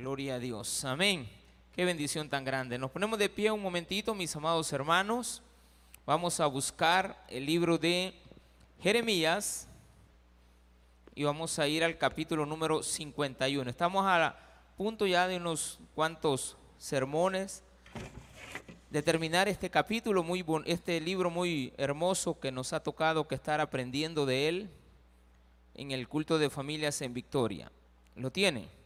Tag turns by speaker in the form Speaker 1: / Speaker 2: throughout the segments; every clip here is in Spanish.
Speaker 1: Gloria a Dios. Amén. Qué bendición tan grande. Nos ponemos de pie un momentito, mis amados hermanos. Vamos a buscar el libro de Jeremías y vamos a ir al capítulo número 51. Estamos a punto ya de unos cuantos sermones de terminar este capítulo muy este libro muy hermoso que nos ha tocado que estar aprendiendo de él en el culto de familias en Victoria. ¿Lo tiene?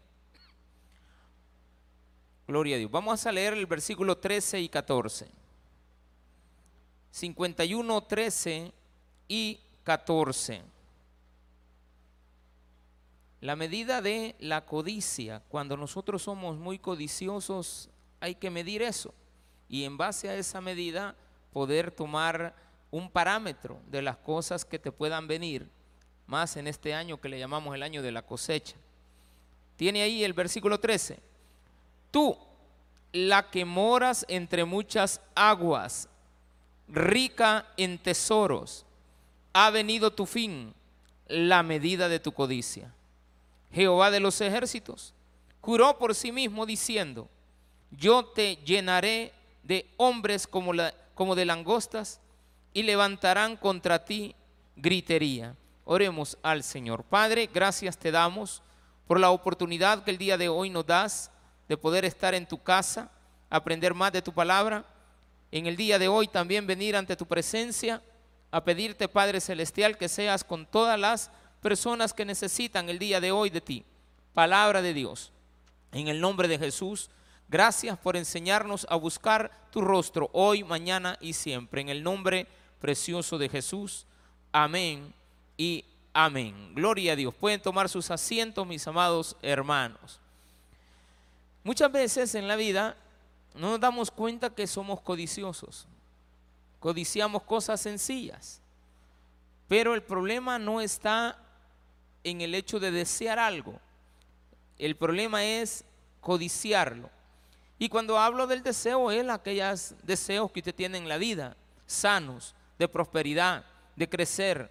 Speaker 1: Gloria a Dios. Vamos a leer el versículo 13 y 14. 51, 13 y 14. La medida de la codicia, cuando nosotros somos muy codiciosos, hay que medir eso. Y en base a esa medida, poder tomar un parámetro de las cosas que te puedan venir, más en este año que le llamamos el año de la cosecha. Tiene ahí el versículo 13 tú, la que moras entre muchas aguas, rica en tesoros, ha venido tu fin, la medida de tu codicia. Jehová de los ejércitos juró por sí mismo diciendo, yo te llenaré de hombres como, como de langostas y levantarán contra ti gritería. Oremos al Señor. Padre, gracias te damos por la oportunidad que el día de hoy nos das de poder estar en tu casa, aprender más de tu palabra. En el día de hoy también venir ante tu presencia a pedirte, Padre Celestial, que seas con todas las personas que necesitan el día de hoy de ti. Palabra de Dios. En el nombre de Jesús, gracias por enseñarnos a buscar tu rostro hoy, mañana y siempre. En el nombre precioso de Jesús. Amén y amén. Gloria a Dios. Pueden tomar sus asientos, mis amados hermanos. Muchas veces en la vida no nos damos cuenta que somos codiciosos. Codiciamos cosas sencillas. Pero el problema no está en el hecho de desear algo. El problema es codiciarlo. Y cuando hablo del deseo, es aquellos deseos que usted tiene en la vida, sanos, de prosperidad, de crecer,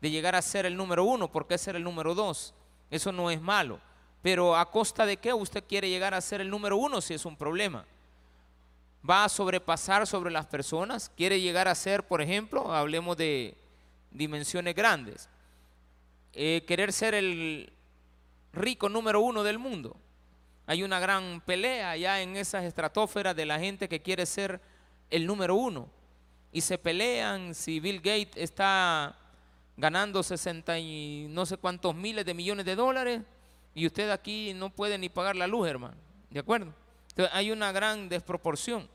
Speaker 1: de llegar a ser el número uno, porque ser el número dos. Eso no es malo. Pero a costa de qué usted quiere llegar a ser el número uno si es un problema. Va a sobrepasar sobre las personas, quiere llegar a ser, por ejemplo, hablemos de dimensiones grandes, eh, querer ser el rico número uno del mundo. Hay una gran pelea ya en esas estratosferas de la gente que quiere ser el número uno. Y se pelean si Bill Gates está ganando 60 y no sé cuántos miles de millones de dólares y usted aquí no puede ni pagar la luz, hermano. ¿De acuerdo? Entonces hay una gran desproporción.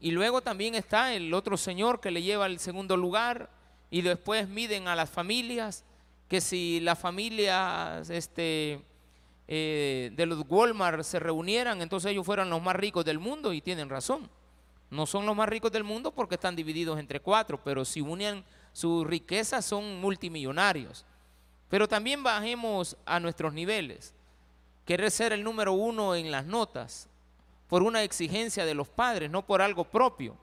Speaker 1: Y luego también está el otro señor que le lleva el segundo lugar y después miden a las familias, que si las familias este, eh, de los Walmart se reunieran, entonces ellos fueran los más ricos del mundo y tienen razón. No son los más ricos del mundo porque están divididos entre cuatro, pero si unen su riqueza son multimillonarios. Pero también bajemos a nuestros niveles. Querer ser el número uno en las notas por una exigencia de los padres, no por algo propio.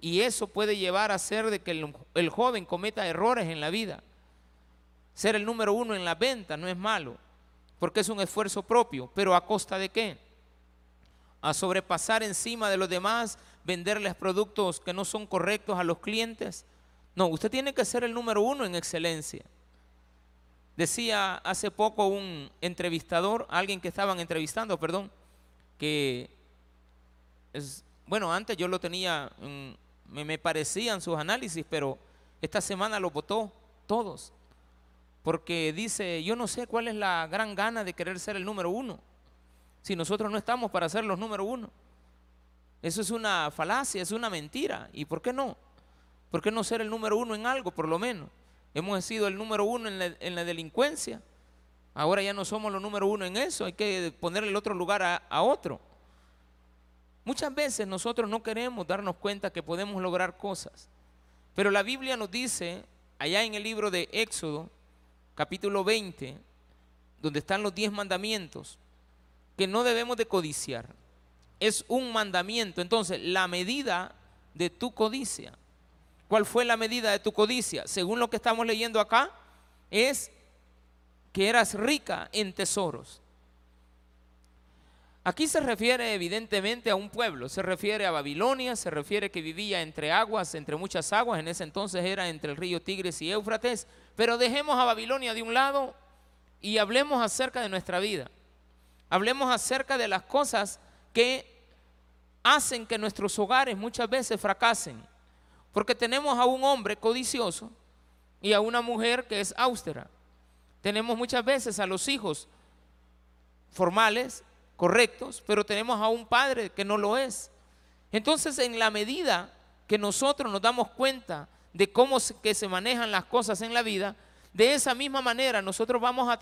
Speaker 1: Y eso puede llevar a ser de que el, joven cometa errores en la vida. Ser el número uno en la venta no es malo, porque es un esfuerzo propio, pero a costa de qué? A sobrepasar encima de los demás, venderles productos que no son correctos a los clientes. No, usted tiene que ser el número uno en excelencia. Decía hace poco un entrevistador, alguien que estaban entrevistando, perdón, que es, bueno, antes yo lo tenía, me, me parecían sus análisis, pero esta semana lo votó todos. Porque dice, yo no sé cuál es la gran gana de querer ser el número uno, si nosotros no estamos para ser los número uno. Eso es una falacia, es una mentira. ¿Y por qué no? ¿Por qué no ser el número uno en algo, por lo menos? Hemos sido el número uno en la, delincuencia. Ahora ya no somos los número uno en eso. Hay que ponerle el otro lugar a, otro. Muchas veces nosotros no queremos darnos cuenta que podemos lograr cosas. Pero la Biblia nos dice, allá en el libro de Éxodo, capítulo 20, donde están los diez mandamientos, que no debemos de codiciar. Es un mandamiento. Entonces, la medida de tu codicia ¿Cuál fue la medida de tu codicia? Según lo que estamos leyendo acá, es que eras rica en tesoros. Aquí se refiere evidentemente a un pueblo, se refiere a Babilonia, se refiere que vivía entre aguas, entre muchas aguas, en ese entonces era entre el río Tigres y Éufrates, pero dejemos a Babilonia de un lado y hablemos acerca de nuestra vida. Hablemos acerca de las cosas que hacen que nuestros hogares muchas veces fracasen, porque tenemos a un hombre codicioso y a una mujer que es austera. Tenemos muchas veces a los hijos formales correctos, pero tenemos a un padre que no lo es. Entonces, en la medida que nosotros nos damos cuenta de cómo se, que se manejan las cosas en la vida, de esa misma manera nosotros vamos a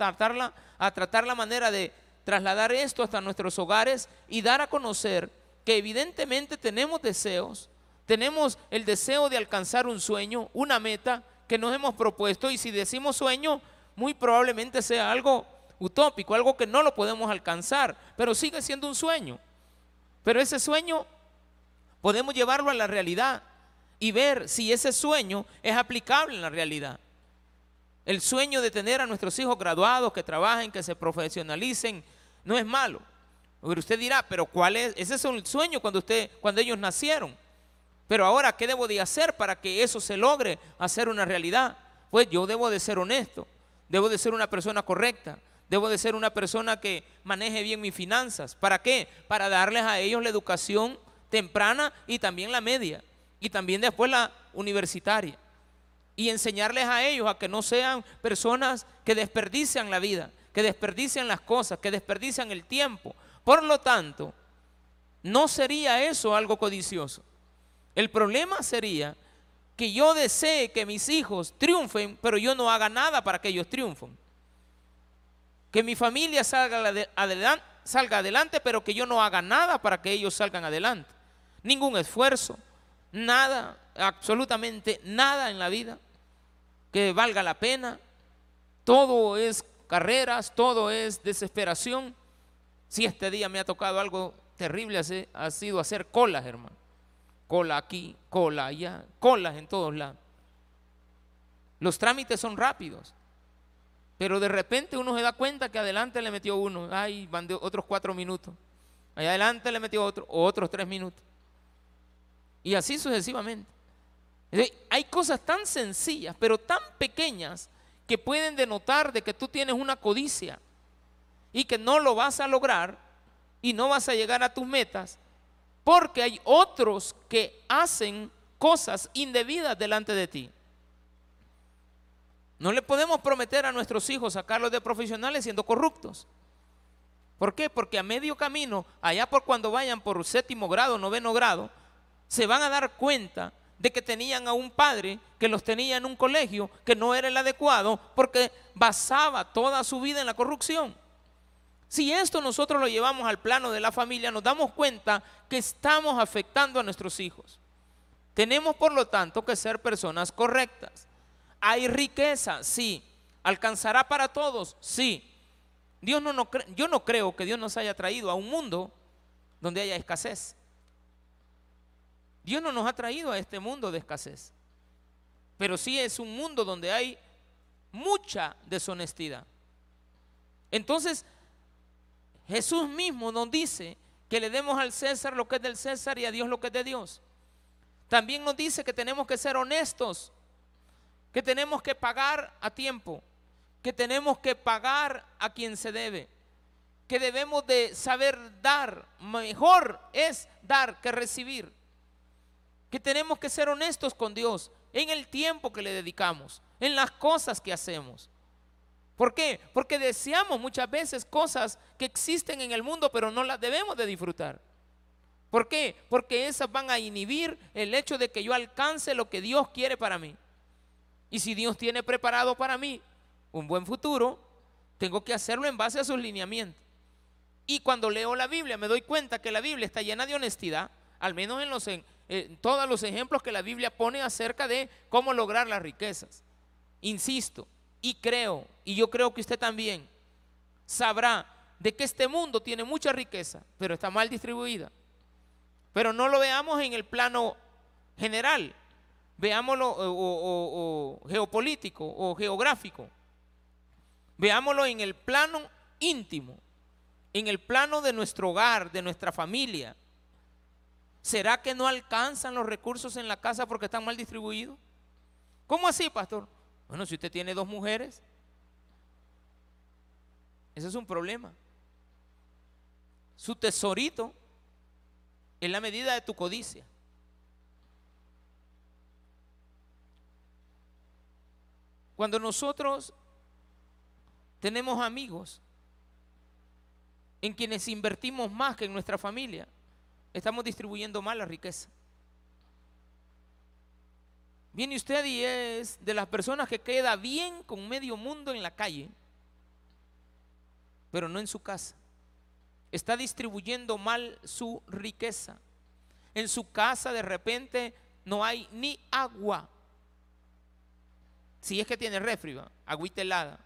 Speaker 1: a tratar la manera de trasladar esto hasta nuestros hogares y dar a conocer que evidentemente tenemos deseos, tenemos el deseo de alcanzar un sueño, una meta que nos hemos propuesto y si decimos sueño, muy probablemente sea algo utópico, algo que no lo podemos alcanzar, pero sigue siendo un sueño. Pero ese sueño podemos llevarlo a la realidad y ver si ese sueño es aplicable en la realidad. El sueño de tener a nuestros hijos graduados, que trabajen, que se profesionalicen, no es malo. Pero usted dirá, pero ¿cuál es? Ese es un sueño cuando, usted, cuando ellos nacieron. Pero ahora, ¿qué debo de hacer para que eso se logre hacer una realidad? Pues yo debo de ser honesto, debo de ser una persona correcta, Debo de ser una persona que maneje bien mis finanzas. ¿Para qué? Para darles a ellos la educación temprana y también la media. Y también después la universitaria. Y enseñarles a ellos a que no sean personas que desperdician la vida, que desperdician las cosas, que desperdician el tiempo. Por lo tanto, no sería eso algo codicioso. El problema sería que yo desee que mis hijos triunfen, pero yo no haga nada para que ellos triunfen que mi familia salga adelante, salga adelante, pero que yo no haga nada para que ellos salgan adelante. Ningún esfuerzo, nada, absolutamente nada en la vida que valga la pena. Todo es carreras, todo es desesperación. Si este día me ha tocado algo terrible, ha sido hacer colas, hermano. Cola aquí, cola allá, colas en todos lados. Los trámites son rápidos. Pero de repente uno se da cuenta que adelante le metió uno, ay, van de otros cuatro minutos. Allá adelante le metió otro, otros tres minutos. Y así sucesivamente. Hay cosas tan sencillas, pero tan pequeñas, que pueden denotar de que tú tienes una codicia y que no lo vas a lograr y no vas a llegar a tus metas, porque hay otros que hacen cosas indebidas delante de ti. No le podemos prometer a nuestros hijos sacarlos de profesionales siendo corruptos. ¿Por qué? Porque a medio camino, allá por cuando vayan por séptimo grado, noveno grado, se van a dar cuenta de que tenían a un padre que los tenía en un colegio que no era el adecuado porque basaba toda su vida en la corrupción. Si esto nosotros lo llevamos al plano de la familia, nos damos cuenta que estamos afectando a nuestros hijos. Tenemos, por lo tanto, que ser personas correctas. ¿Hay riqueza? Sí. ¿Alcanzará para todos? Sí. Dios no, no, yo no creo que Dios nos haya traído a un mundo donde haya escasez. Dios no nos ha traído a este mundo de escasez. Pero sí es un mundo donde hay mucha deshonestidad. Entonces, Jesús mismo nos dice que le demos al César lo que es del César y a Dios lo que es de Dios. También nos dice que tenemos que ser honestos que tenemos que pagar a tiempo, que tenemos que pagar a quien se debe, que debemos de saber dar. Mejor es dar que recibir. Que tenemos que ser honestos con Dios en el tiempo que le dedicamos, en las cosas que hacemos. ¿Por qué? Porque deseamos muchas veces cosas que existen en el mundo, pero no las debemos de disfrutar. ¿Por qué? Porque esas van a inhibir el hecho de que yo alcance lo que Dios quiere para mí. Y si Dios tiene preparado para mí un buen futuro, tengo que hacerlo en base a sus lineamientos. Y cuando leo la Biblia me doy cuenta que la Biblia está llena de honestidad, al menos en, los, todos los ejemplos que la Biblia pone acerca de cómo lograr las riquezas. Insisto, y creo, y yo creo que usted también sabrá de que este mundo tiene mucha riqueza, pero está mal distribuida. Pero no lo veamos en el plano general, veámoslo o, geopolítico o geográfico, veámoslo en el plano íntimo. en el plano de nuestro hogar, de nuestra familia, ¿será que no alcanzan los recursos en la casa porque están mal distribuidos? ¿Cómo así, pastor? Bueno, si usted tiene dos mujeres, ese es un problema. Su tesorito es la medida de tu codicia. Cuando nosotros tenemos amigos en quienes invertimos más que en nuestra familia, estamos distribuyendo mal la riqueza. Viene usted y es de las personas que queda bien con medio mundo en la calle, pero no en su casa. Está distribuyendo mal su riqueza. En su casa de repente no hay ni agua. Si es que tiene refri, agüita helada.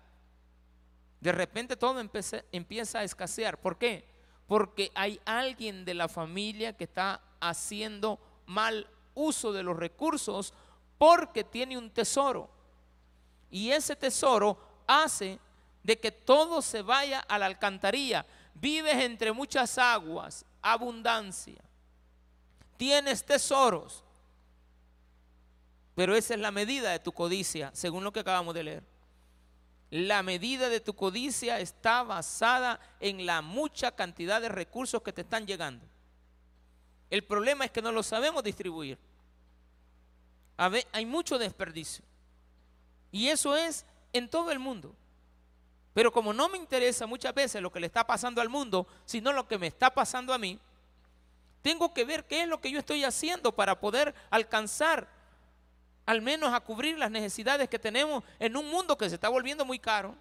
Speaker 1: De repente todo empieza, a escasear. ¿Por qué? Porque hay alguien de la familia que está haciendo mal uso de los recursos porque tiene un tesoro. Y ese tesoro hace de que todo se vaya a la alcantarilla. Vives entre muchas aguas, abundancia. Tienes tesoros. Pero esa es la medida de tu codicia, según lo que acabamos de leer. La medida de tu codicia está basada en la mucha cantidad de recursos que te están llegando. El problema es que no lo sabemos distribuir. Hay mucho desperdicio. Y eso es en todo el mundo. Pero como no me interesa muchas veces lo que le está pasando al mundo, sino lo que me está pasando a mí, tengo que ver qué es lo que yo estoy haciendo para poder alcanzar al menos a cubrir las necesidades que tenemos en un mundo que se está volviendo muy caro.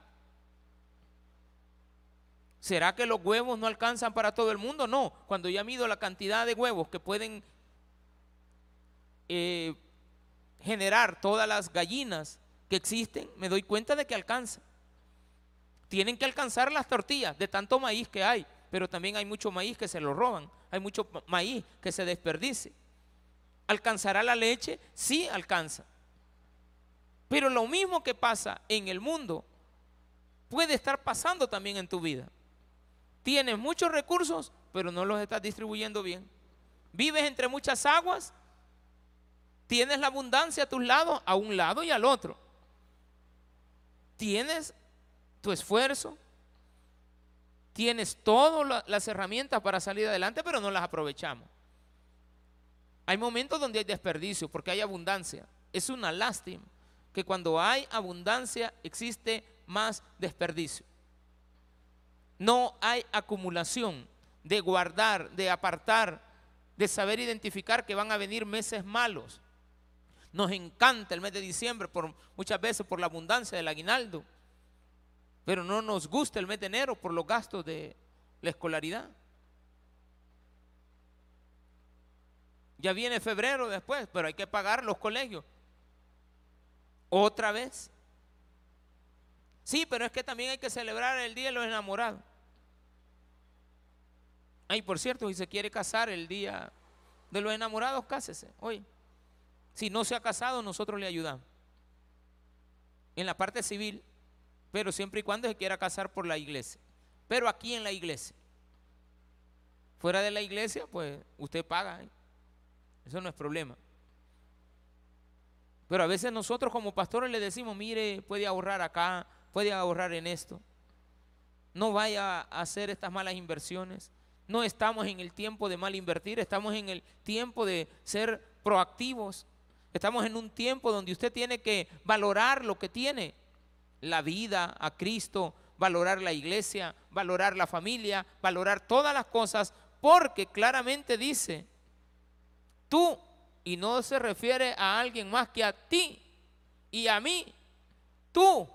Speaker 1: ¿Será que los huevos no alcanzan para todo el mundo? No, cuando ya mido la cantidad de huevos que pueden eh, generar todas las gallinas que existen, me doy cuenta de que alcanza. Tienen que alcanzar las tortillas de tanto maíz que hay, pero también hay mucho maíz que se lo roban, hay mucho maíz que se desperdice. ¿Alcanzará la leche? Sí, alcanza. Pero lo mismo que pasa en el mundo puede estar pasando también en tu vida. Tienes muchos recursos, pero no los estás distribuyendo bien. Vives entre muchas aguas, tienes la abundancia a tus lados, a un lado y al otro. Tienes tu esfuerzo, tienes todas las herramientas para salir adelante, pero no las aprovechamos. Hay momentos donde hay desperdicio porque hay abundancia. Es una lástima que cuando hay abundancia existe más desperdicio. No hay acumulación de guardar, de apartar, de saber identificar que van a venir meses malos. Nos encanta el mes de diciembre por muchas veces por la abundancia del aguinaldo, pero no nos gusta el mes de enero por los gastos de la escolaridad. Ya viene febrero después, pero hay que pagar los colegios. Otra vez. Sí, pero es que también hay que celebrar el Día de los Enamorados. Ay, por cierto, si se quiere casar el Día de los Enamorados, cásese hoy. Si no se ha casado, nosotros le ayudamos. En la parte civil, pero siempre y cuando se quiera casar por la iglesia. Pero aquí en la iglesia. Fuera de la iglesia, pues usted paga. ¿eh? Eso no es problema. Pero a veces nosotros como pastores le decimos, mire, puede ahorrar acá, puede ahorrar en esto. No vaya a hacer estas malas inversiones. No estamos en el tiempo de mal invertir, estamos en el tiempo de ser proactivos. Estamos en un tiempo donde usted tiene que valorar lo que tiene, la vida a Cristo, valorar la iglesia, valorar la familia, valorar todas las cosas, porque claramente dice tú, y no se refiere a alguien más que a ti y a mí, tú.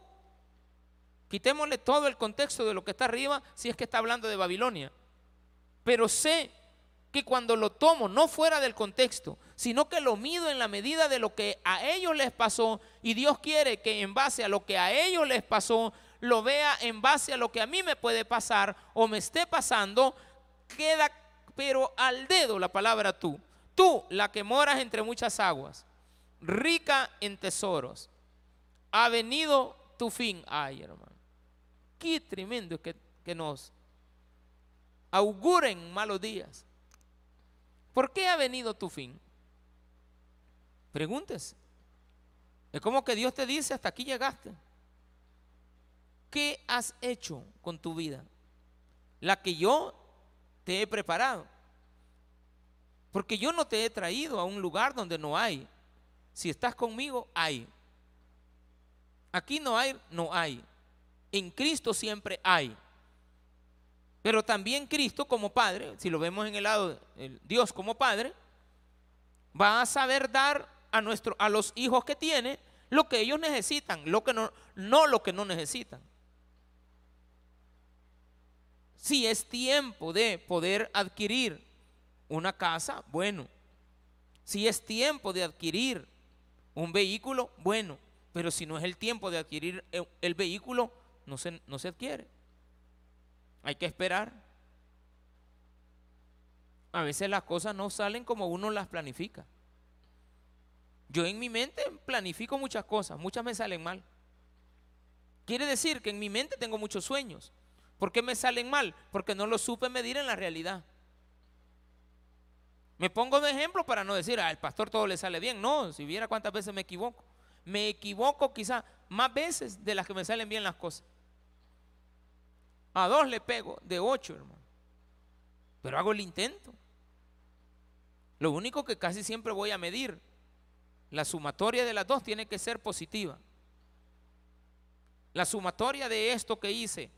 Speaker 1: Quitémosle todo el contexto de lo que está arriba si es que está hablando de Babilonia. Pero sé que cuando lo tomo no fuera del contexto, sino que lo mido en la medida de lo que a ellos les pasó y Dios quiere que en base a lo que a ellos les pasó, lo vea en base a lo que a mí me puede pasar o me esté pasando, queda pero al dedo la palabra tú. Tú, la que moras entre muchas aguas, rica en tesoros, ha venido tu fin. Ay, hermano, qué tremendo que, que nos auguren malos días. ¿Por qué ha venido tu fin? Pregúntese. Es como que Dios te dice, hasta aquí llegaste. ¿Qué has hecho con tu vida? La que yo te he preparado. Porque yo no te he traído a un lugar donde no hay. Si estás conmigo, hay. Aquí no hay, no hay. En Cristo siempre hay. Pero también Cristo como Padre, si lo vemos en el lado Dios como Padre, va a saber dar a, a los hijos que tiene lo que ellos necesitan, lo que no, no lo que no necesitan. Si es tiempo de poder adquirir una casa, bueno. Si es tiempo de adquirir un vehículo, bueno. Pero si no es el tiempo de adquirir el vehículo, no se, no se adquiere. Hay que esperar. A veces las cosas no salen como uno las planifica. Yo en mi mente planifico muchas cosas, muchas me salen mal. Quiere decir que en mi mente tengo muchos sueños. ¿Por qué me salen mal? Porque no lo supe medir en la realidad. Me pongo de ejemplo para no decir, al pastor todo le sale bien. No, si viera cuántas veces me equivoco. Me equivoco quizás más veces de las que me salen bien las cosas. A dos le pego, de ocho, hermano. Pero hago el intento. Lo único que casi siempre voy a medir la sumatoria de las dos tiene que ser positiva. La sumatoria de esto que hice,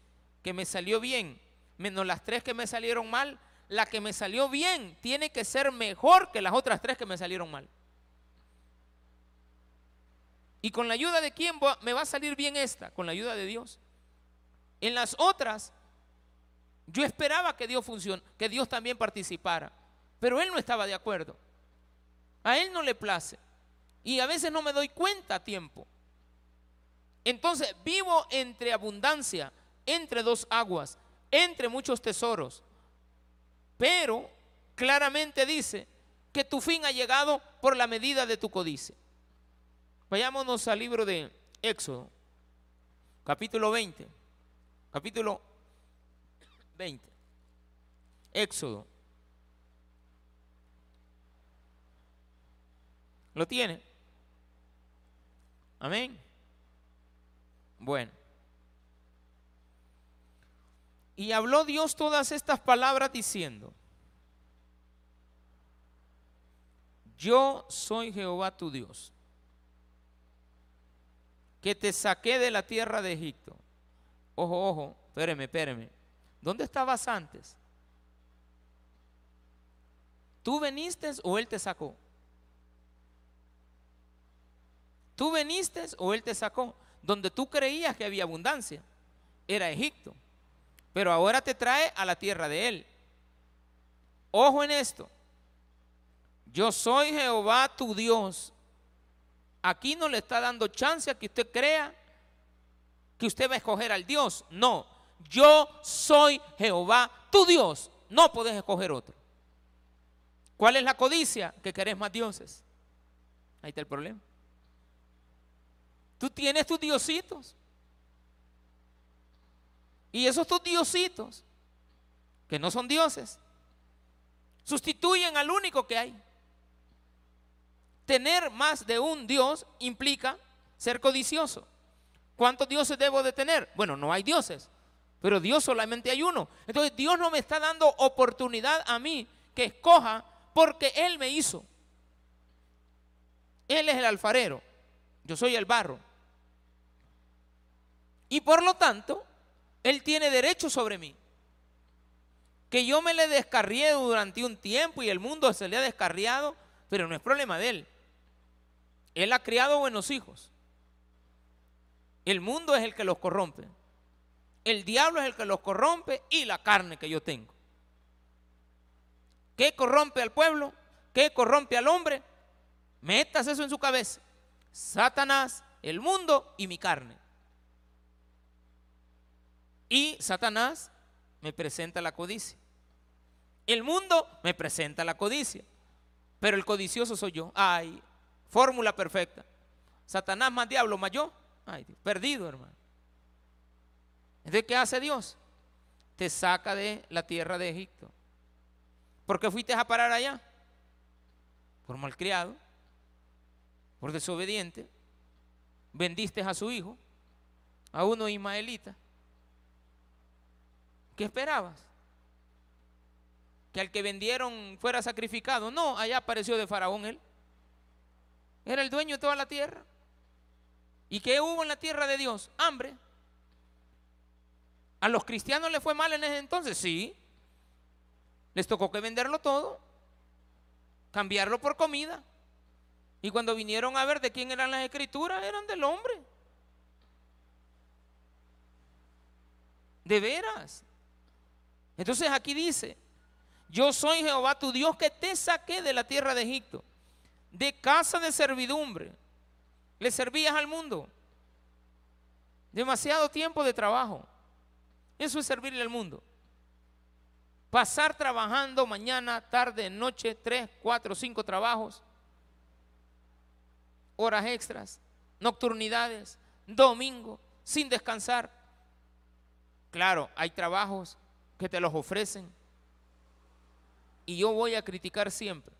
Speaker 1: que me salió bien, menos las tres que me salieron mal, la que me salió bien tiene que ser mejor que las otras tres que me salieron mal. ¿Y con la ayuda de quién me va a salir bien esta? Con la ayuda de Dios. En las otras, yo esperaba que Dios funcione, que Dios también participara, pero Él no estaba de acuerdo. A Él no le place. Y a veces no me doy cuenta a tiempo. Entonces vivo entre abundancia, entre dos aguas, entre muchos tesoros. Pero claramente dice que tu fin ha llegado por la medida de tu codicia. Vayámonos al libro de Éxodo, capítulo 20. Capítulo 20. Éxodo. ¿Lo tiene? Amén. Bueno. Y habló Dios todas estas palabras diciendo, yo soy Jehová tu Dios, que te saqué de la tierra de Egipto. Ojo, ojo, espéreme, espéreme. ¿Dónde estabas antes? ¿Tú veniste o Él te sacó? Tú veniste o Él te sacó. Donde tú creías que había abundancia, era Egipto. Pero ahora te trae a la tierra de Él. Ojo en esto. Yo soy Jehová tu Dios. Aquí no le está dando chance a que usted crea que usted va a escoger al Dios. No, yo soy Jehová tu Dios. No puedes escoger otro. ¿Cuál es la codicia? Que querés más dioses. Ahí está el problema. Tú tienes tus diositos. Y esos tus diositos, que no son dioses, sustituyen al único que hay. Tener más de un Dios implica ser codicioso. ¿Cuántos dioses debo de tener? Bueno, no hay dioses, pero Dios solamente hay uno. Entonces Dios no me está dando oportunidad a mí que escoja porque Él me hizo. Él es el alfarero, yo soy el barro. Y por lo tanto, Él tiene derecho sobre mí. Que yo me le descarrié durante un tiempo y el mundo se le ha descarriado, pero no es problema de Él. Él ha criado buenos hijos. El mundo es el que los corrompe. El diablo es el que los corrompe y la carne que yo tengo. ¿Qué corrompe al pueblo? ¿Qué corrompe al hombre? Metas eso en su cabeza. Satanás, el mundo y mi carne. Y Satanás me presenta la codicia. El mundo me presenta la codicia. Pero el codicioso soy yo. Ay, fórmula perfecta. Satanás más diablo más yo. Ay, perdido, hermano. Entonces, ¿qué hace Dios? te saca de la tierra de Egipto. ¿Por qué fuiste a parar allá? Por malcriado, por desobediente. Vendiste a su hijo, a uno ismaelita. ¿Qué esperabas? Que al que vendieron fuera sacrificado. No, allá apareció de Faraón él. Era el dueño de toda la tierra. ¿Y qué hubo en la tierra de Dios? Hambre. ¿A los cristianos les fue mal en ese entonces? Sí. Les tocó que venderlo todo, cambiarlo por comida. Y cuando vinieron a ver de quién eran las escrituras, eran del hombre. De veras. Entonces aquí dice, yo soy Jehová tu Dios que te saqué de la tierra de Egipto, de casa de servidumbre. Le servías al mundo. Demasiado tiempo de trabajo. Eso es servirle al mundo. Pasar trabajando mañana, tarde, noche, tres, cuatro, cinco trabajos, horas extras, nocturnidades, domingo, sin descansar. Claro, hay trabajos que te los ofrecen. Y yo voy a criticar siempre.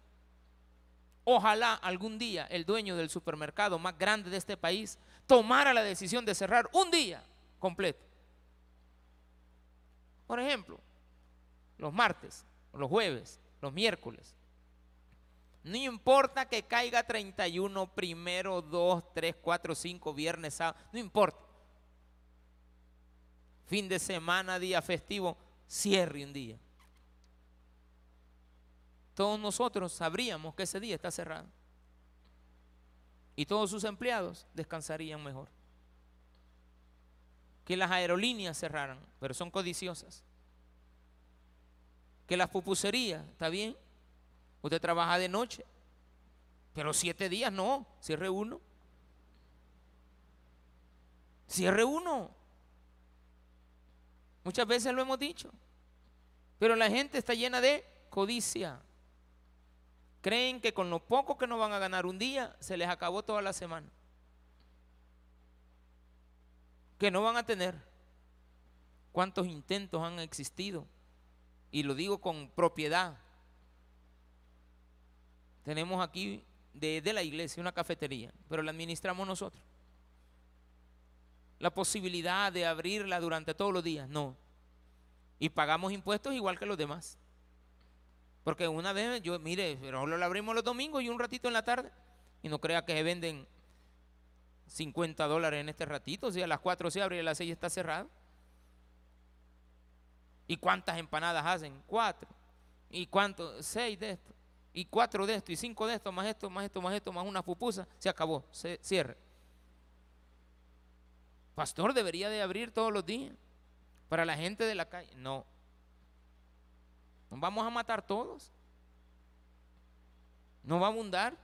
Speaker 1: Ojalá algún día el dueño del supermercado más grande de este país tomara la decisión de cerrar un día completo. Por ejemplo, los martes, los jueves, los miércoles. No importa que caiga 31, primero, 2, 3, 4, 5, viernes, sábado, no importa. Fin de semana, día festivo, cierre un día. Todos nosotros sabríamos que ese día está cerrado. Y todos sus empleados descansarían mejor. Que las aerolíneas cerraran, pero son codiciosas. Que las pupuserías, ¿está bien? Usted trabaja de noche, pero siete días no, cierre uno. Cierre uno. Muchas veces lo hemos dicho. Pero la gente está llena de codicia. Creen que con lo poco que no van a ganar un día, se les acabó toda la semana. Que no van a tener. ¿Cuántos intentos han existido? Y lo digo con propiedad. Tenemos aquí de, la iglesia una cafetería, pero la administramos nosotros. La posibilidad de abrirla durante todos los días, no. Y pagamos impuestos igual que los demás. Porque una vez yo, mire, pero lo abrimos los domingos y un ratito en la tarde. Y no crea que se venden 50 dólares en este ratito. Si a las 4 se abre y a las 6 está cerrado. ¿Y cuántas empanadas hacen? Cuatro. ¿Y cuánto? Seis de esto. Y cuatro de esto. Y cinco de esto, más esto, más esto, más esto, más una pupusa. Se acabó. Se cierre. Pastor debería de abrir todos los días. Para la gente de la calle. No. Nos vamos a matar todos. No va a abundar.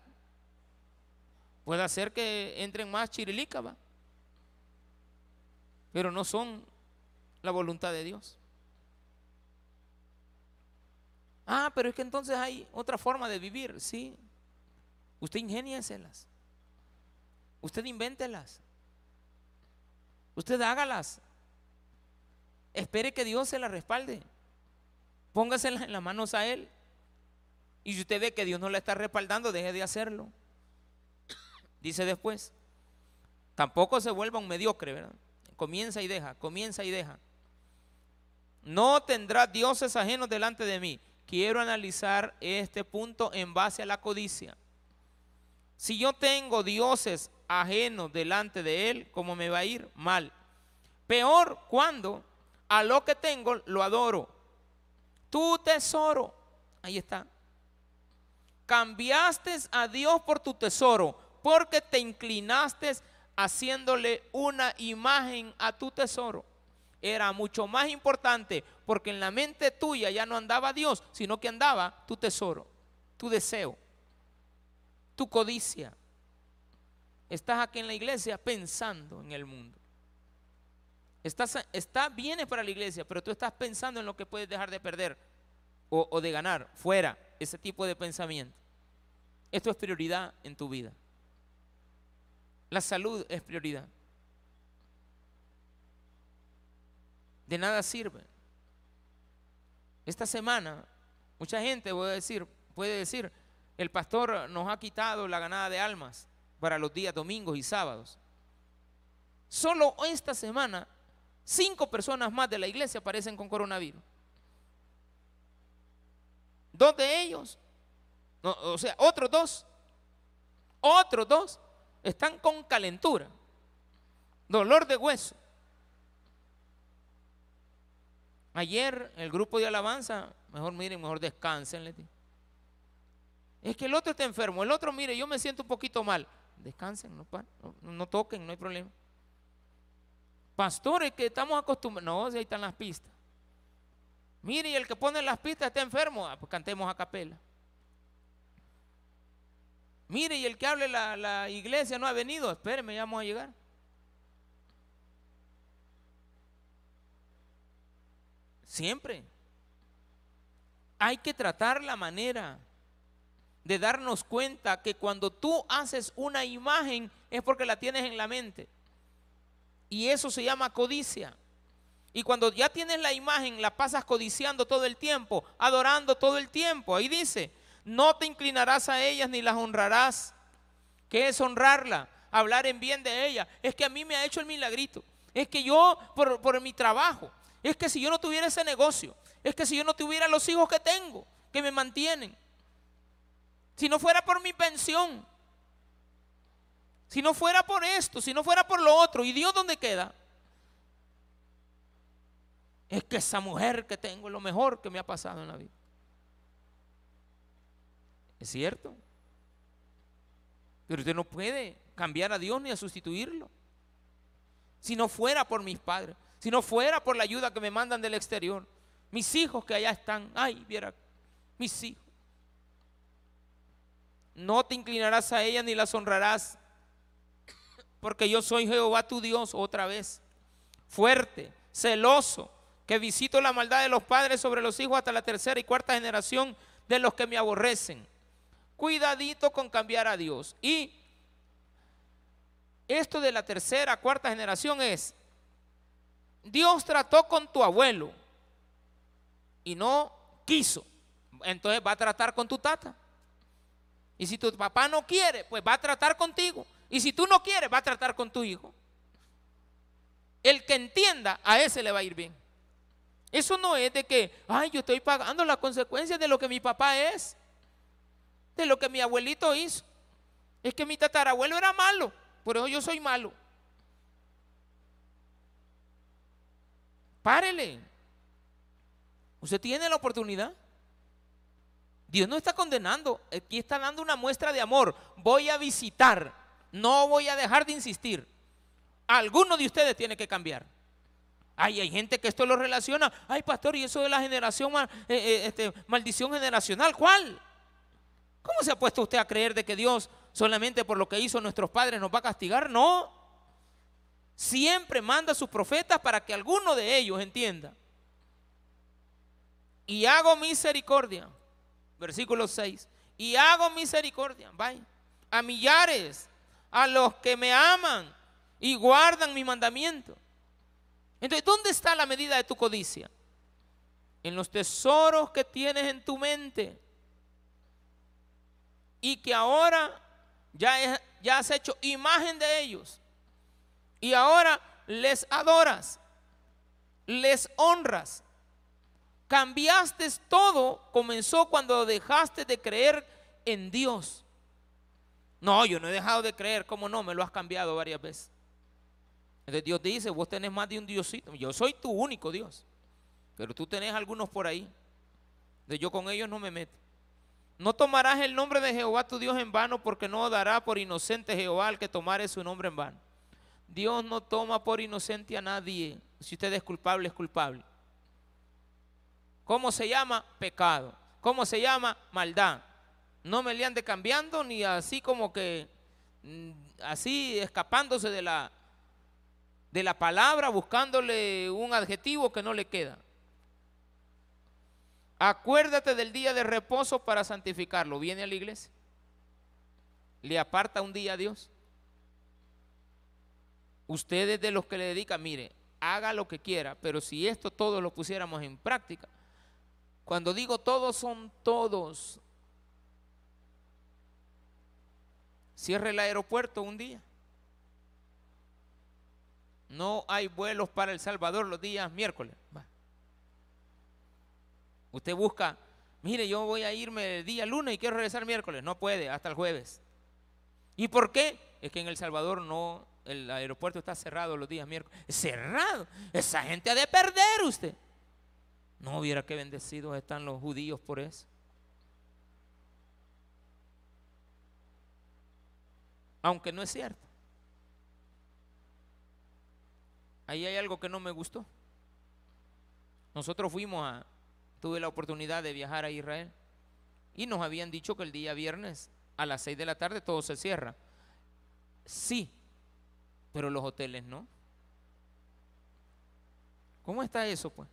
Speaker 1: Puede hacer que entren más chirilícaba. Pero no son la voluntad de Dios. Ah, pero es que entonces hay otra forma de vivir. Sí. Usted ingénieselas. Usted invéntelas. Usted hágalas. Espere que Dios se las respalde. Póngaselas en las manos a Él. Y si usted ve que Dios no la está respaldando, deje de hacerlo. Dice después, tampoco se vuelva un mediocre, ¿verdad? Comienza y deja, comienza y deja. No tendrá dioses ajenos delante de mí. Quiero analizar este punto en base a la codicia. Si yo tengo dioses ajenos delante de Él, ¿cómo me va a ir? Mal. Peor cuando a lo que tengo lo adoro tu tesoro. Ahí está. Cambiaste a Dios por tu tesoro porque te inclinaste haciéndole una imagen a tu tesoro. Era mucho más importante porque en la mente tuya ya no andaba Dios, sino que andaba tu tesoro, tu deseo, tu codicia. Estás aquí en la iglesia pensando en el mundo. Está, vienes para la iglesia, pero tú estás pensando en lo que puedes dejar de perder o, o de ganar fuera, ese tipo de pensamiento. Esto es prioridad en tu vida. La salud es prioridad. De nada sirve Esta semana, mucha gente a decir, puede decir, el pastor nos ha quitado la ganada de almas para los días domingos y sábados. Solo esta semana, cinco personas más de la iglesia aparecen con coronavirus. Dos de ellos, o sea, otros dos, otros dos están con calentura, dolor de hueso. Ayer el grupo de alabanza, mejor miren, mejor descansen. Es que el otro está enfermo, el otro, mire, yo me siento un poquito mal. Descansen, no, toquen, no hay problema. Pastores que estamos acostumbrados, no, ahí están las pistas. Mire, y el que pone las pistas está enfermo, ah, pues cantemos a capela. Mire, y el que hable la, la iglesia no ha venido, espéreme, ya vamos a llegar. Siempre. Hay que tratar la manera de darnos cuenta que cuando tú haces una imagen es porque la tienes en la mente. Y eso se llama codicia. Y cuando ya tienes la imagen, la pasas codiciando todo el tiempo, adorando todo el tiempo. Ahí dice, no te inclinarás a ellas ni las honrarás. ¿Qué es honrarla? Hablar en bien de ella. Es que a mí me ha hecho el milagrito. Es que yo, por, por mi trabajo, es que si yo no tuviera ese negocio, es que si yo no tuviera los hijos que tengo, que me mantienen, si no fuera por mi pensión, si no fuera por esto, si no fuera por lo otro, ¿y Dios dónde queda? Es que esa mujer que tengo es lo mejor que me ha pasado en la vida. ¿Es cierto? Pero usted no puede cambiar a Dios ni a sustituirlo. Si no fuera por mis padres si no fuera por la ayuda que me mandan del exterior. Mis hijos que allá están, ay, viera, mis hijos. No te inclinarás a ellas ni las honrarás, porque yo soy Jehová tu Dios otra vez, fuerte, celoso, que visito la maldad de los padres sobre los hijos hasta la tercera y cuarta generación de los que me aborrecen. Cuidadito con cambiar a Dios. Y esto de la tercera, cuarta generación es Dios trató con tu abuelo y no quiso. Entonces va a tratar con tu tata. Y si tu papá no quiere, pues va a tratar contigo. Y si tú no quieres, va a tratar con tu hijo. El que entienda, a ese le va a ir bien. Eso no es de que, ay, yo estoy pagando las consecuencias de lo que mi papá es, de lo que mi abuelito hizo. Es que mi tatarabuelo era malo, por eso yo soy malo. Párele. Usted tiene la oportunidad. Dios no está condenando, aquí está dando una muestra de amor. Voy a visitar, no voy a dejar de insistir. Alguno de ustedes tiene que cambiar. Ay, hay gente que esto lo relaciona. Ay, pastor, y eso de la generación, eh, eh, este, maldición generacional, ¿cuál? ¿Cómo se ha puesto usted a creer de que Dios solamente por lo que hizo nuestros padres nos va a castigar? No siempre manda a sus profetas para que alguno de ellos entienda. Y hago misericordia, versículo 6, y hago misericordia, vaya, a millares, a los que me aman y guardan mi mandamiento. Entonces, ¿dónde está la medida de tu codicia? En los tesoros que tienes en tu mente y que ahora ya, ya has hecho imagen de ellos y ahora les adoras, les honras. Cambiaste todo, comenzó cuando dejaste de creer en Dios. No, yo no he dejado de creer, ¿cómo no? Me lo has cambiado varias veces. Entonces Dios dice, vos tenés más de un Diosito. Yo soy tu único Dios. Pero tú tenés algunos por ahí. De yo con ellos no me meto. No tomarás el nombre de Jehová tu Dios en vano, porque no dará por inocente Jehová al que tomare su nombre en vano. Dios no toma por inocente a nadie. Si usted es culpable, es culpable. ¿Cómo se llama? Pecado. ¿Cómo se llama? Maldad. No me le ande cambiando ni así como que, mm, así escapándose de la, de la palabra, buscándole un adjetivo que no le queda. Acuérdate del día de reposo para santificarlo. Viene a la iglesia. Le aparta un día a Dios. Ustedes de los que le dedican, mire, haga lo que quiera, pero si esto todo lo pusiéramos en práctica, Cuando digo todos, son todos. Cierre el aeropuerto un día. No hay vuelos para El Salvador los días miércoles. Usted busca, mire, yo voy a irme el día lunes y quiero regresar miércoles. No puede, hasta el jueves. ¿Y por qué? Es que en El Salvador no, el aeropuerto está cerrado los días miércoles. Cerrado. Esa gente ha de perder usted. No hubiera que bendecidos están los judíos por eso. Aunque no es cierto. Ahí hay algo que no me gustó. Nosotros fuimos a, tuve la oportunidad de viajar a Israel y nos habían dicho que el día viernes a las 6 de la tarde todo se cierra. Sí, pero los hoteles no. ¿Cómo está eso pues?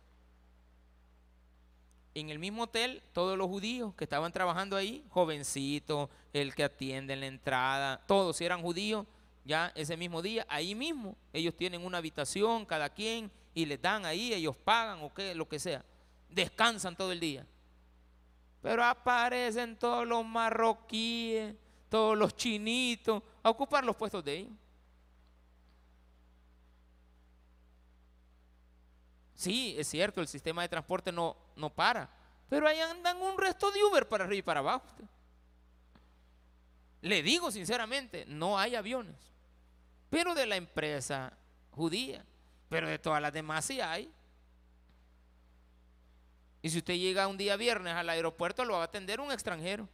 Speaker 1: En el mismo hotel, todos los judíos que estaban trabajando ahí, jovencitos, el que atiende en la entrada, todos eran judíos, ya ese mismo día, ahí mismo, ellos tienen una habitación, cada quien, y les dan ahí, ellos pagan o qué, lo que sea. Descansan todo el día. Pero aparecen todos los marroquíes, todos los chinitos, a ocupar los puestos de ellos. Sí, es cierto, el sistema de transporte no, no para, pero ahí andan un resto de Uber para arriba y para abajo. Le digo sinceramente, no hay aviones pero de la empresa judía, pero de todas las demás sí hay. Y si usted llega un día viernes al aeropuerto, lo va a atender un extranjero.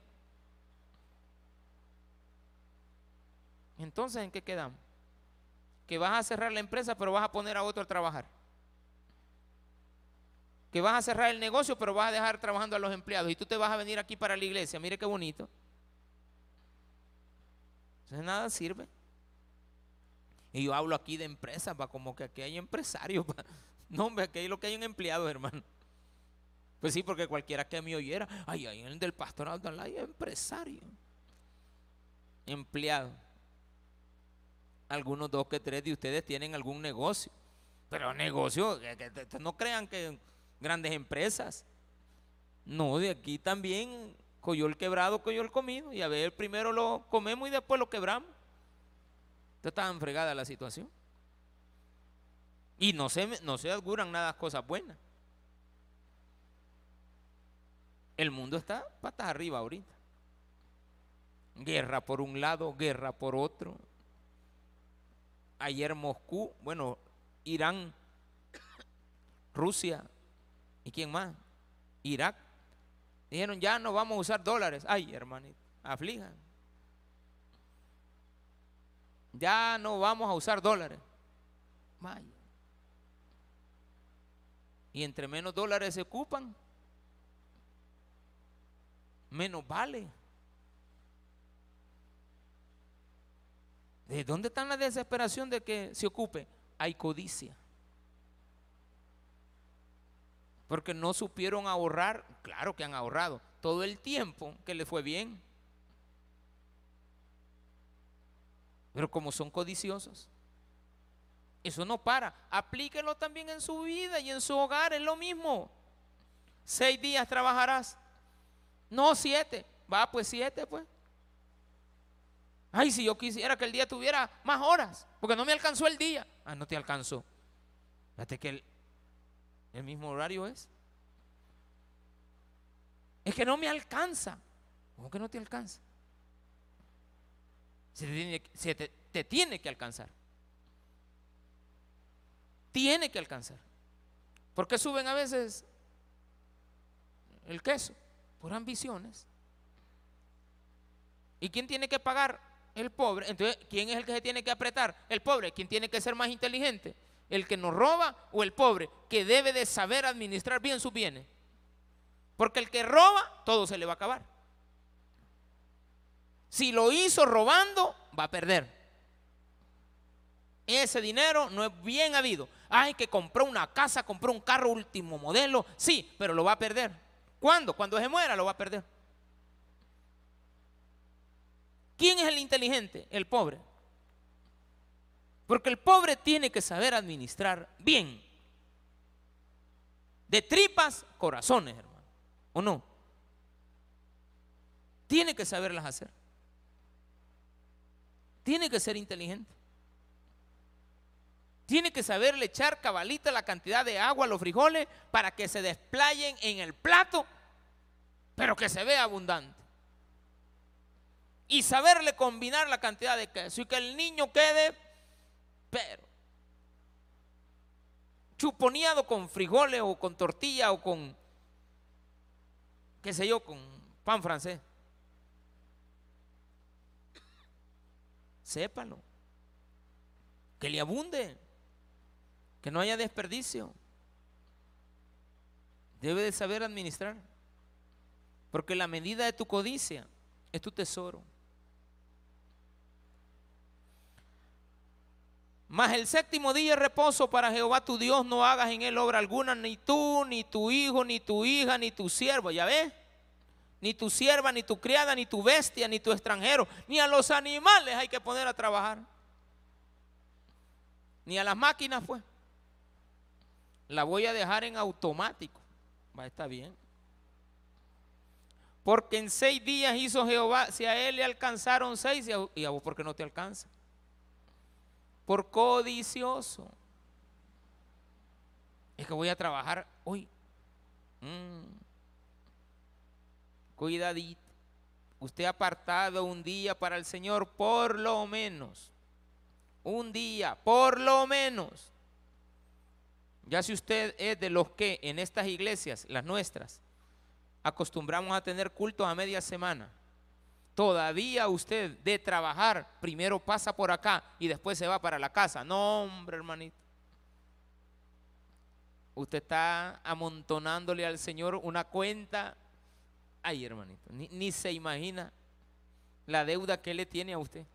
Speaker 1: Entonces, ¿en qué quedamos? Que vas a cerrar la empresa, pero vas a poner a otro a trabajar. Que vas a cerrar el negocio, pero vas a dejar trabajando a los empleados. Y tú te vas a venir aquí para la iglesia. Mire qué bonito. Entonces nada sirve. Y yo hablo aquí de empresas, va como que aquí hay empresarios. No, hombre, aquí hay lo que hay un empleado, hermano. Pues sí, porque cualquiera que me oyera, ay, ay, el del pastorado hay empresario. Empleado. Algunos dos que tres de ustedes tienen algún negocio. Pero negocio, no crean que grandes empresas. No, de aquí también coyó el quebrado, coyó el comido. Y a ver, primero lo comemos y después lo quebramos. Está tan fregada la situación. Y no se, no se auguran nada cosas buenas. El mundo está patas arriba ahorita. Guerra por un lado, guerra por otro. Ayer Moscú, bueno, Irán, Rusia, ¿y quién más? Irak. Dijeron, ya no vamos a usar dólares. Ay, hermanito, aflijan ya no vamos a usar dólares. Vaya. Y entre menos dólares se ocupan, menos vale. ¿De dónde está la desesperación de que se ocupe? Hay codicia. Porque no supieron ahorrar, claro que han ahorrado, todo el tiempo que le fue bien. Pero como son codiciosos, eso no para. Aplíquenlo también en su vida y en su hogar, es lo mismo. Seis días trabajarás. No, siete. Va, pues siete, pues. Ay, si yo quisiera que el día tuviera más horas, porque no me alcanzó el día. Ah, no te alcanzó. Fíjate que el, el mismo horario es. Es que no me alcanza. ¿Cómo que no te alcanza? Se te tiene, que alcanzar. Tiene que alcanzar. ¿Por qué suben a veces el queso? Por ambiciones. ¿Y quién tiene que pagar? El pobre. Entonces, ¿quién es el que se tiene que apretar? El pobre. ¿Quién tiene que ser más inteligente? ¿El que nos roba o el pobre? Que debe de saber administrar bien sus bienes. Porque el que roba, todo se le va a acabar. Si lo hizo robando, va a perder. Ese dinero no es bien habido. Ay, que compró una casa, compró un carro último modelo. Sí, pero lo va a perder. ¿Cuándo? Cuando se muera lo va a perder. ¿Quién es el inteligente? El pobre. Porque el pobre tiene que saber administrar bien. De tripas, corazones, hermano. ¿O no? Tiene que saberlas hacer. Tiene que ser inteligente. Tiene que saberle echar cabalita la cantidad de agua a los frijoles para que se desplayen en el plato, pero que se vea abundante. Y saberle combinar la cantidad de queso y que el niño quede, pero chuponeado con frijoles o con tortilla o con, qué sé yo, con pan francés. Sépalo. Que le abunde. Que no haya desperdicio. Debe de saber administrar. Porque la medida de tu codicia es tu tesoro. Mas el séptimo día es reposo para Jehová tu Dios, no hagas en él obra alguna, ni tú, ni tu hijo, ni tu hija, ni tu siervo. ¿Ya ves? Ni tu sierva, ni tu criada, ni tu bestia, ni tu extranjero, ni a los animales hay que poner a trabajar. Ni a las máquinas fue. La voy a dejar en automático. Va, está bien. Porque en seis días hizo Jehová, si a él le alcanzaron seis, y a, vos, ¿por qué no te alcanza? Por codicioso. Es que voy a trabajar hoy. Mm. Cuidadito. Usted ha apartado un día para el Señor, por lo menos. Un día, por lo menos. Ya si usted es de los que en estas iglesias, las nuestras, acostumbramos a tener cultos a media semana, todavía usted de trabajar, primero pasa por acá y después se va para la casa. No, hombre, hermanito. Usted está amontonándole al Señor una cuenta. Ay, hermanito, ni, ni se imagina la deuda que le tiene a usted.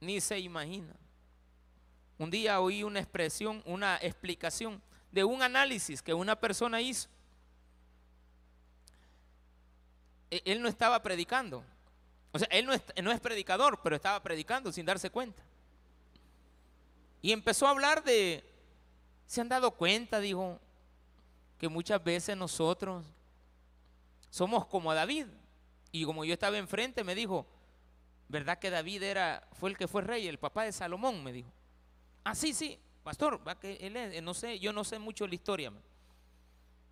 Speaker 1: Ni se imagina. Un día oí una expresión, una explicación de un análisis que una persona hizo. Él no estaba predicando. O sea, él no es, predicador, pero estaba predicando sin darse cuenta. Y empezó a hablar de, ¿se han dado cuenta? Dijo, que muchas veces nosotros somos como David. Y como yo estaba enfrente, me dijo, ¿verdad que David era, fue el que fue rey, el papá de Salomón? Me dijo. Ah, sí, sí, pastor, no sé, yo no sé mucho la historia,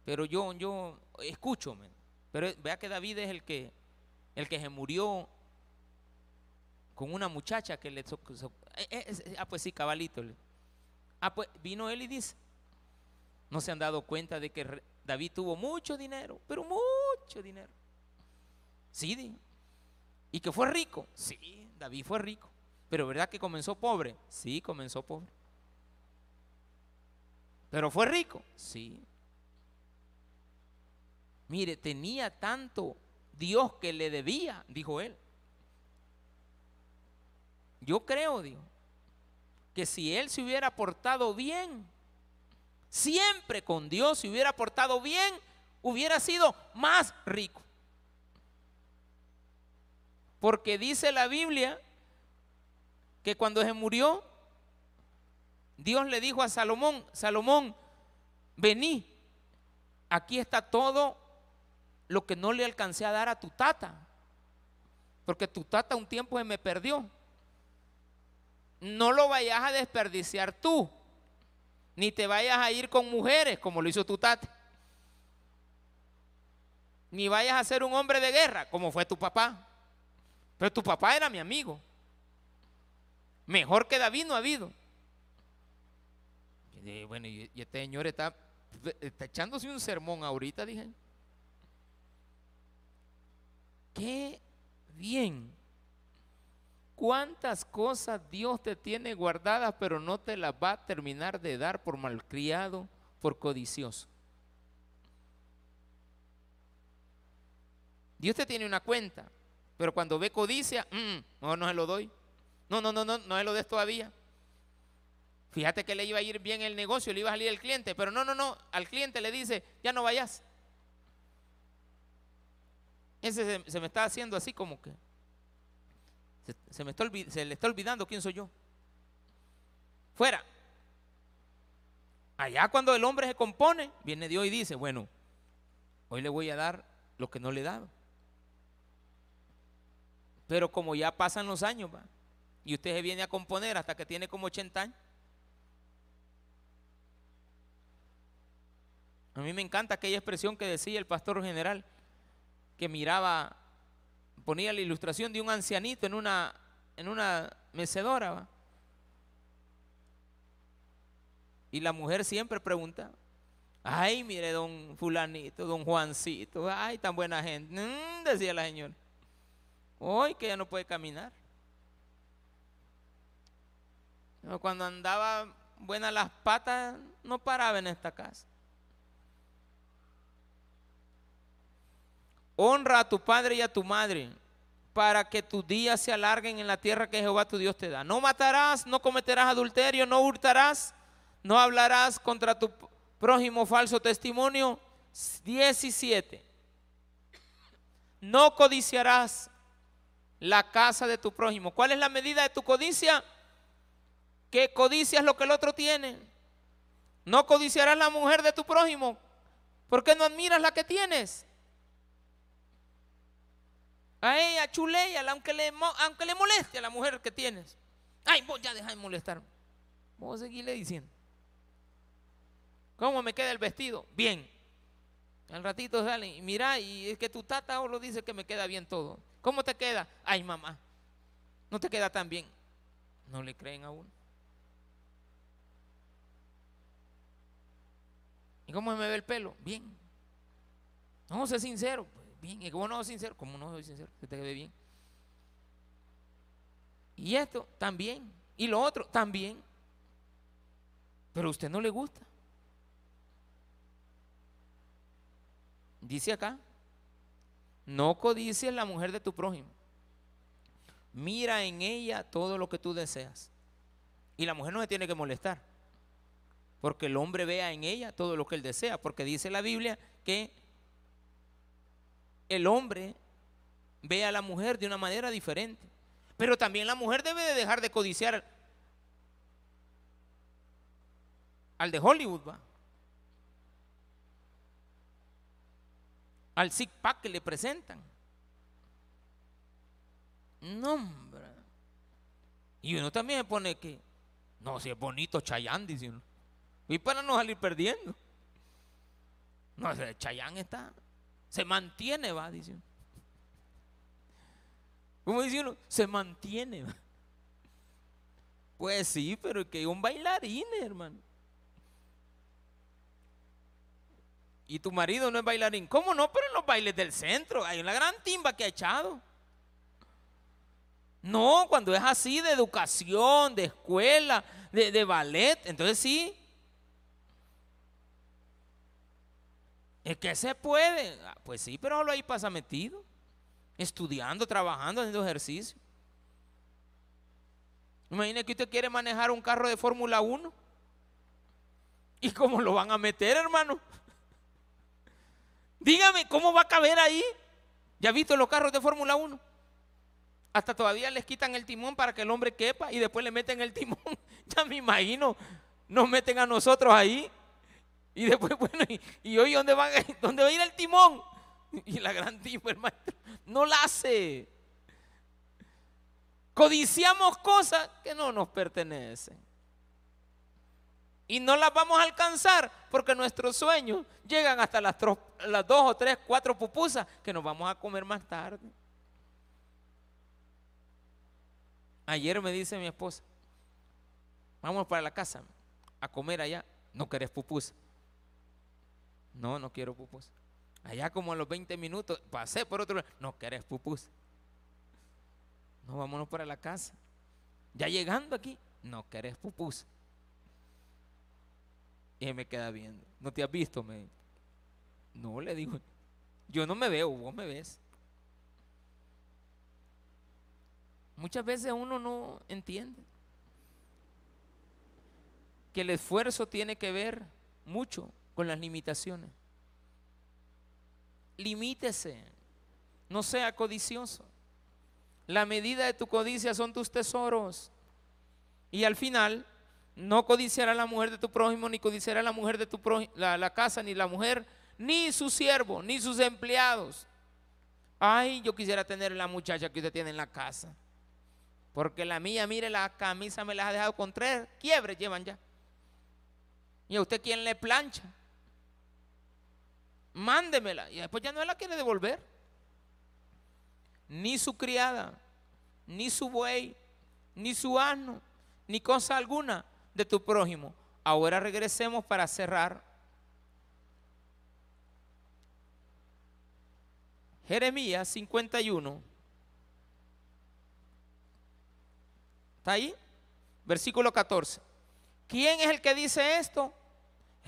Speaker 1: pero yo, yo escucho, pero vea que David es el que, el que se murió con una muchacha que le... Eh, eh, ah, pues sí, cabalito. Ah, pues vino él y dice, no se han dado cuenta de que David tuvo mucho dinero, pero mucho dinero. Sí, y que fue rico. Sí, David fue rico. Pero ¿verdad que comenzó pobre? Sí, comenzó pobre. Pero fue rico. Sí. Mire, tenía tanto Dios que le debía, dijo él. Yo creo, Dios, que si él se hubiera portado bien, siempre con Dios se hubiera portado bien, hubiera sido más rico. Porque dice la Biblia que cuando se murió, Dios le dijo a Salomón, Salomón, vení, aquí está todo lo que no le alcancé a dar a tu tata, porque tu tata un tiempo se me perdió. No lo vayas a desperdiciar tú, ni te vayas a ir con mujeres como lo hizo tu tata, ni vayas a ser un hombre de guerra como fue tu papá. Pero tu papá era mi amigo. Mejor que David no ha habido. bueno, y este señor está, está echándose un sermón ahorita, dije. Qué bien. ¿Cuántas cosas Dios te tiene guardadas, pero no te las va a terminar de dar por malcriado, por codicioso? Dios te tiene una cuenta, pero cuando ve codicia, mm, no, no se lo doy. No, no, no, no, no se lo des todavía. Fíjate que le iba a ir bien el negocio, le iba a salir el cliente, pero no, no, no, al cliente le dice, ya no vayas. Ese se, me está haciendo así como que se, me está se le está olvidando quién soy yo. Fuera. Allá cuando el hombre se compone, viene Dios y dice, bueno, hoy le voy a dar lo que no le he dado. Pero como ya pasan los años, ¿va? y usted se viene a componer hasta que tiene como 80 años. A mí me encanta aquella expresión que decía el pastor general, que miraba, ponía la ilustración de un ancianito en una, en una mecedora. Y la mujer siempre pregunta, ay, mire, don fulanito, don Juancito, ay, tan buena gente, mm, decía la señora. Hoy que ya no puede caminar. Cuando andaba buenas las patas, no paraba en esta casa. Honra a tu padre y a tu madre para que tus días se alarguen en la tierra que Jehová tu Dios te da. No matarás, no cometerás adulterio, no hurtarás, no hablarás contra tu prójimo falso testimonio. 17. No codiciarás la casa de tu prójimo. ¿Cuál es la medida de tu codicia? Que codicias lo que el otro tiene. No codiciarás la mujer de tu prójimo. ¿Por qué no admiras la que tienes? A ella, aunque le, moleste a la mujer que tienes. Ay, vos ya deja de molestar. Vos seguirle diciendo. ¿Cómo me queda el vestido? Bien. Al ratito sale y mira, y es que tu tata lo dice que me queda bien todo. ¿Cómo te queda? Ay, mamá, no te queda tan bien. No le creen a uno. ¿Y cómo me ve el pelo? Bien. No, sé sincero. Pues, bien. ¿Y cómo no soy sincero? ¿Cómo no soy sincero? Se te ve bien. Y esto también. Y lo otro también. Pero a usted no le gusta. Dice acá, no codicies la mujer de tu prójimo. Mira en ella todo lo que tú deseas. Y la mujer no se tiene que molestar. Porque el hombre vea en ella todo lo que él desea. Porque dice la Biblia que el hombre ve a la mujer de una manera diferente. Pero también la mujer debe de dejar de codiciar al de Hollywood, ¿va? al zig pack que le presentan. No, hombre. Y uno también pone que, no, si es bonito Chayán, dice uno. Y para no salir perdiendo. No, Chayán está, se mantiene, va, dice uno. ¿Cómo dice uno? Se mantiene. Va. Pues sí, pero que un bailarín, hermano. Y tu marido no es bailarín. ¿Cómo no? Pero en los bailes del centro hay una gran timba que ha echado. No, cuando es así de educación, de escuela, de, ballet, entonces sí. Es que se puede. Ah, pues sí, pero solo ahí pasa metido. Estudiando, trabajando, haciendo ejercicio. Imagina que usted quiere manejar un carro de Fórmula 1. ¿Y cómo lo van a meter, hermano? Dígame, ¿cómo va a caber ahí? ¿Ya visto los carros de Fórmula 1? Hasta todavía les quitan el timón para que el hombre quepa y después le meten el timón. ya me imagino, nos meten a nosotros ahí. Y después, bueno, y, hoy ¿dónde, van, ¿dónde va a ir el timón? Y la gran timba, el maestro, no la hace. Codiciamos cosas que no nos pertenecen. Y no las vamos a alcanzar porque nuestros sueños llegan hasta las, dos o tres, cuatro pupusas que nos vamos a comer más tarde. Ayer me dice mi esposa, vamos para la casa a comer allá. ¿No querés pupusa? No, no quiero pupusa. Allá como a los 20 minutos pasé por otro lado. No querés pupusa. No, vámonos para la casa. Ya llegando aquí, no querés pupusa. Y me queda viendo. ¿No te has visto? Me... No, le digo. Yo no me veo, vos me ves. Muchas veces uno no entiende que el esfuerzo tiene que ver mucho con las limitaciones. Limítese, no sea codicioso. La medida de tu codicia son tus tesoros. Y al final no codiciará la mujer de tu prójimo, ni codiciará la mujer de tu prójimo, la, casa, ni la mujer, ni su siervo, ni sus empleados. Ay, yo quisiera tener la muchacha que usted tiene en la casa. Porque la mía, mire, la camisa me la ha dejado con tres quiebres, llevan ya. ¿Y a usted quién le plancha? Mándemela. Y después ya no la quiere devolver. Ni su criada, ni su buey, ni su asno, ni cosa alguna de tu prójimo. Ahora regresemos para cerrar. Jeremías 51. ¿Está ahí? Versículo 14. ¿Quién es el que dice esto?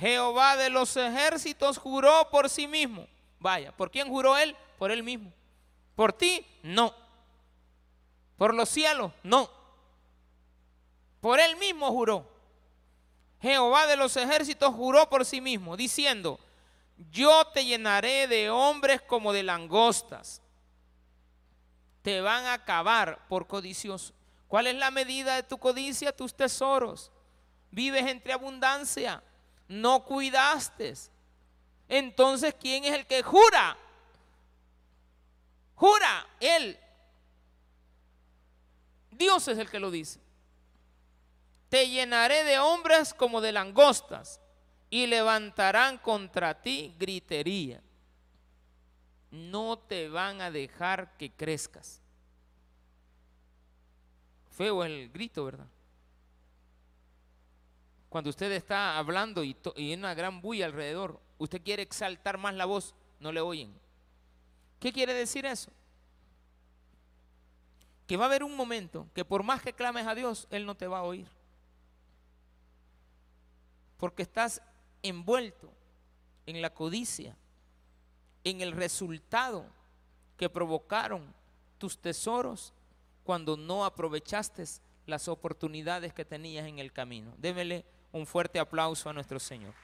Speaker 1: Jehová de los ejércitos juró por sí mismo. Vaya, ¿por quién juró él? Por él mismo. ¿Por ti? No. ¿Por los cielos? No. Por él mismo juró. Jehová de los ejércitos juró por sí mismo, diciendo, yo te llenaré de hombres como de langostas. Te van a acabar por codicioso. ¿Cuál es la medida de tu codicia? Tus tesoros. Vives entre abundancia. No cuidaste. Entonces, ¿quién es el que jura? Jura Él. Dios es el que lo dice. Te llenaré de hombres como de langostas y levantarán contra ti gritería. No te van a dejar que crezcas. Feo el grito, ¿verdad? Cuando usted está hablando y, hay una gran bulla alrededor, usted quiere exaltar más la voz, no le oyen. ¿Qué quiere decir eso? Que va a haber un momento que por más que clames a Dios, Él no te va a oír. Porque estás envuelto en la codicia, en el resultado que provocaron tus tesoros cuando no aprovechaste las oportunidades que tenías en el camino. Démele un fuerte aplauso a nuestro Señor.